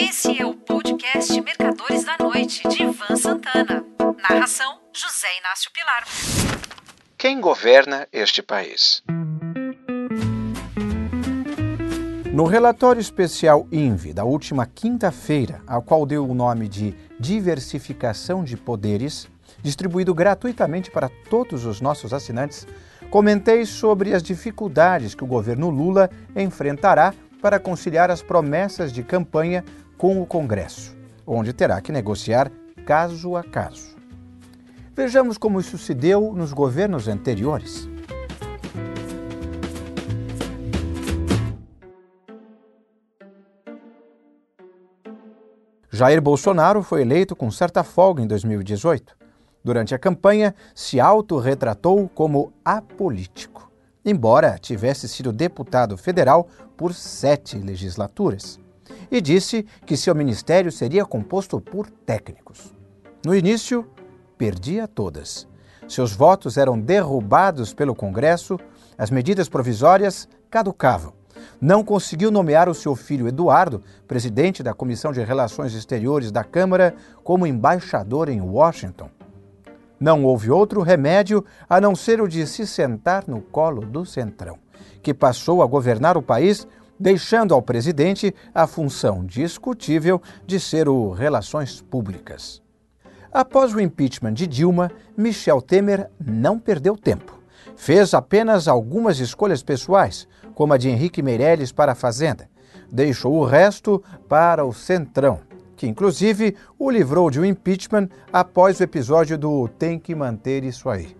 Esse é o podcast Mercadores da Noite, de Ivan Santana. Narração: José Inácio Pilar. Quem governa este país? No relatório especial INVI da última quinta-feira, ao qual deu o nome de Diversificação de Poderes, distribuído gratuitamente para todos os nossos assinantes, comentei sobre as dificuldades que o governo Lula enfrentará para conciliar as promessas de campanha com o Congresso, onde terá que negociar caso a caso. Vejamos como isso se deu nos governos anteriores. Jair Bolsonaro foi eleito com certa folga em 2018. Durante a campanha, se autorretratou como apolítico, embora tivesse sido deputado federal por sete legislaturas, e disse que seu ministério seria composto por técnicos. No início, perdia todas. Seus votos eram derrubados pelo Congresso, as medidas provisórias caducavam. Não conseguiu nomear o seu filho Eduardo, presidente da Comissão de Relações Exteriores da Câmara, como embaixador em Washington. Não houve outro remédio a não ser o de se sentar no colo do Centrão, que passou a governar o país, deixando ao presidente a função discutível de ser o Relações Públicas. Após o impeachment de Dilma, Michel Temer não perdeu tempo. Fez apenas algumas escolhas pessoais, como a de Henrique Meirelles para a Fazenda. Deixou o resto para o Centrão, que inclusive o livrou de um impeachment após o episódio do Tem que manter isso aí.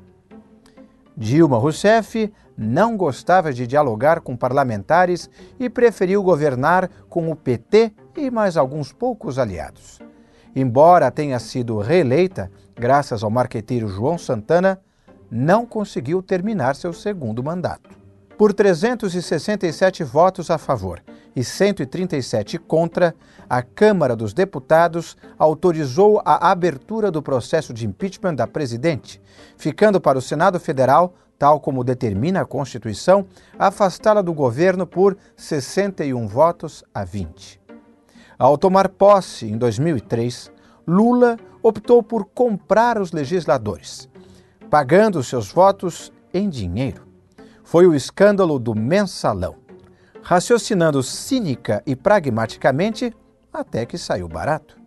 Dilma Rousseff não gostava de dialogar com parlamentares e preferiu governar com o PT e mais alguns poucos aliados. Embora tenha sido reeleita, graças ao marqueteiro João Santana, não conseguiu terminar seu segundo mandato. Por 367 votos a favor e 137 contra, a Câmara dos Deputados autorizou a abertura do processo de impeachment da presidente, ficando para o Senado Federal, tal como determina a Constituição, afastá-la do governo por 61 votos a 20. Ao tomar posse em 2003, Lula optou por comprar os legisladores, pagando seus votos em dinheiro foi o escândalo do mensalão. Raciocinando cínica e pragmaticamente, até que saiu barato.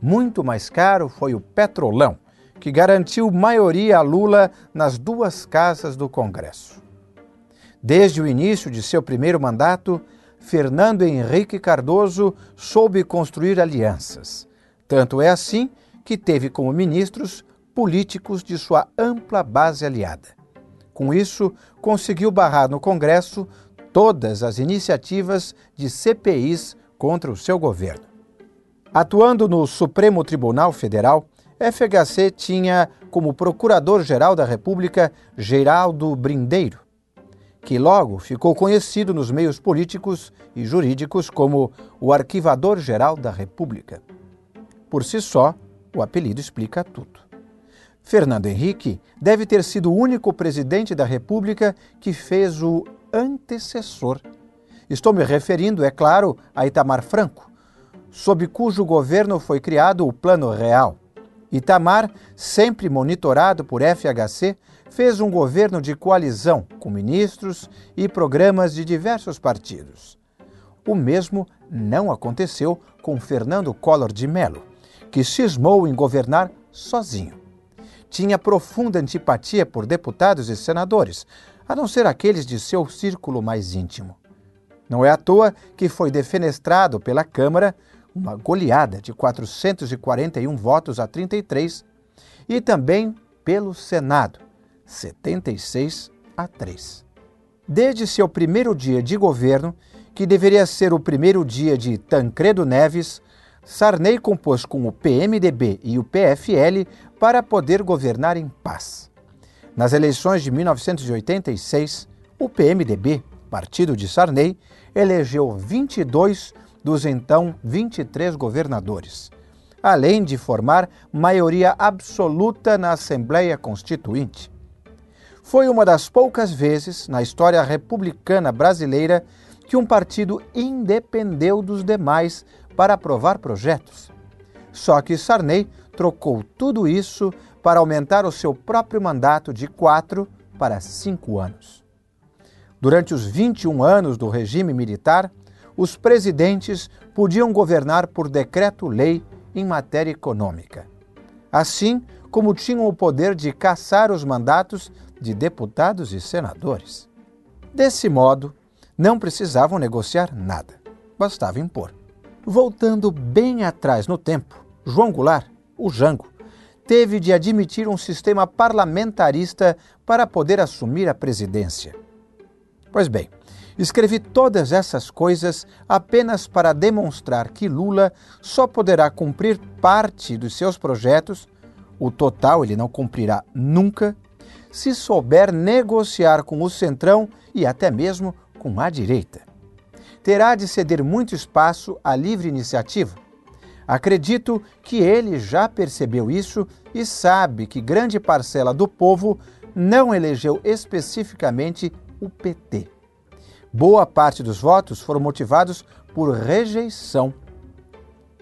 Muito mais caro foi o petrolão, que garantiu maioria a Lula nas duas casas do Congresso. Desde o início de seu primeiro mandato, Fernando Henrique Cardoso soube construir alianças. Tanto é assim que teve como ministros políticos de sua ampla base aliada. Com isso, conseguiu barrar no Congresso todas as iniciativas de CPIs contra o seu governo. Atuando no Supremo Tribunal Federal, FHC tinha como Procurador-Geral da República Geraldo Brindeiro, que logo ficou conhecido nos meios políticos e jurídicos como o Arquivador-Geral da República. Por si só, o apelido explica tudo. Fernando Henrique deve ter sido o único presidente da República que fez o antecessor. Estou me referindo, é claro, a Itamar Franco, sob cujo governo foi criado o Plano Real. Itamar, sempre monitorado por FHC, fez um governo de coalizão com ministros e programas de diversos partidos. O mesmo não aconteceu com Fernando Collor de Mello, que cismou em governar sozinho tinha profunda antipatia por deputados e senadores, a não ser aqueles de seu círculo mais íntimo. Não é à toa que foi defenestrado pela Câmara uma goleada de 441 votos a 33 e também pelo Senado, 76 a 3. Desde seu primeiro dia de governo, que deveria ser o primeiro dia de Tancredo Neves, Sarney compôs com o PMDB e o PFL para poder governar em paz. Nas eleições de 1986, o PMDB, partido de Sarney, elegeu 22 dos então 23 governadores, além de formar maioria absoluta na Assembleia Constituinte. Foi uma das poucas vezes na história republicana brasileira que um partido independeu dos demais para aprovar projetos. Só que Sarney trocou tudo isso para aumentar o seu próprio mandato de quatro para cinco anos. Durante os 21 anos do regime militar, os presidentes podiam governar por decreto-lei em matéria econômica, assim como tinham o poder de caçar os mandatos de deputados e senadores. Desse modo, não precisavam negociar nada, bastava impor. Voltando bem atrás no tempo, João Goulart, o Jango, teve de admitir um sistema parlamentarista para poder assumir a presidência. Pois bem, escrevi todas essas coisas apenas para demonstrar que Lula só poderá cumprir parte dos seus projetos, o total ele não cumprirá nunca, se souber negociar com o Centrão e até mesmo com a direita. Terá de ceder muito espaço à livre iniciativa. Acredito que ele já percebeu isso e sabe que grande parcela do povo não elegeu especificamente o PT. Boa parte dos votos foram motivados por rejeição.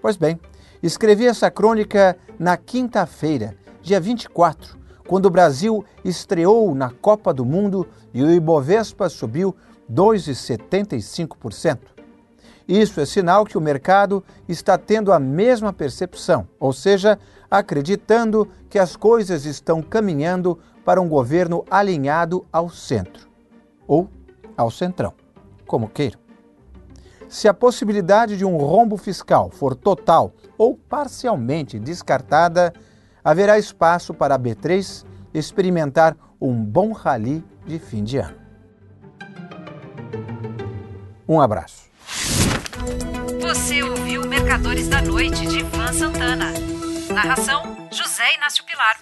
Pois bem, escrevi essa crônica na quinta-feira, dia 24, quando o Brasil estreou na Copa do Mundo e o Ibovespa subiu 2,75%. Isso é sinal que o mercado está tendo a mesma percepção, ou seja, acreditando que as coisas estão caminhando para um governo alinhado ao centro, ou ao centrão, como queiram. Se a possibilidade de um rombo fiscal for total ou parcialmente descartada, haverá espaço para a B3 experimentar um bom rally de fim de ano. Um abraço. Você ouviu Mercadores da Noite de Ivan Santana. Narração: José Inácio Pilar.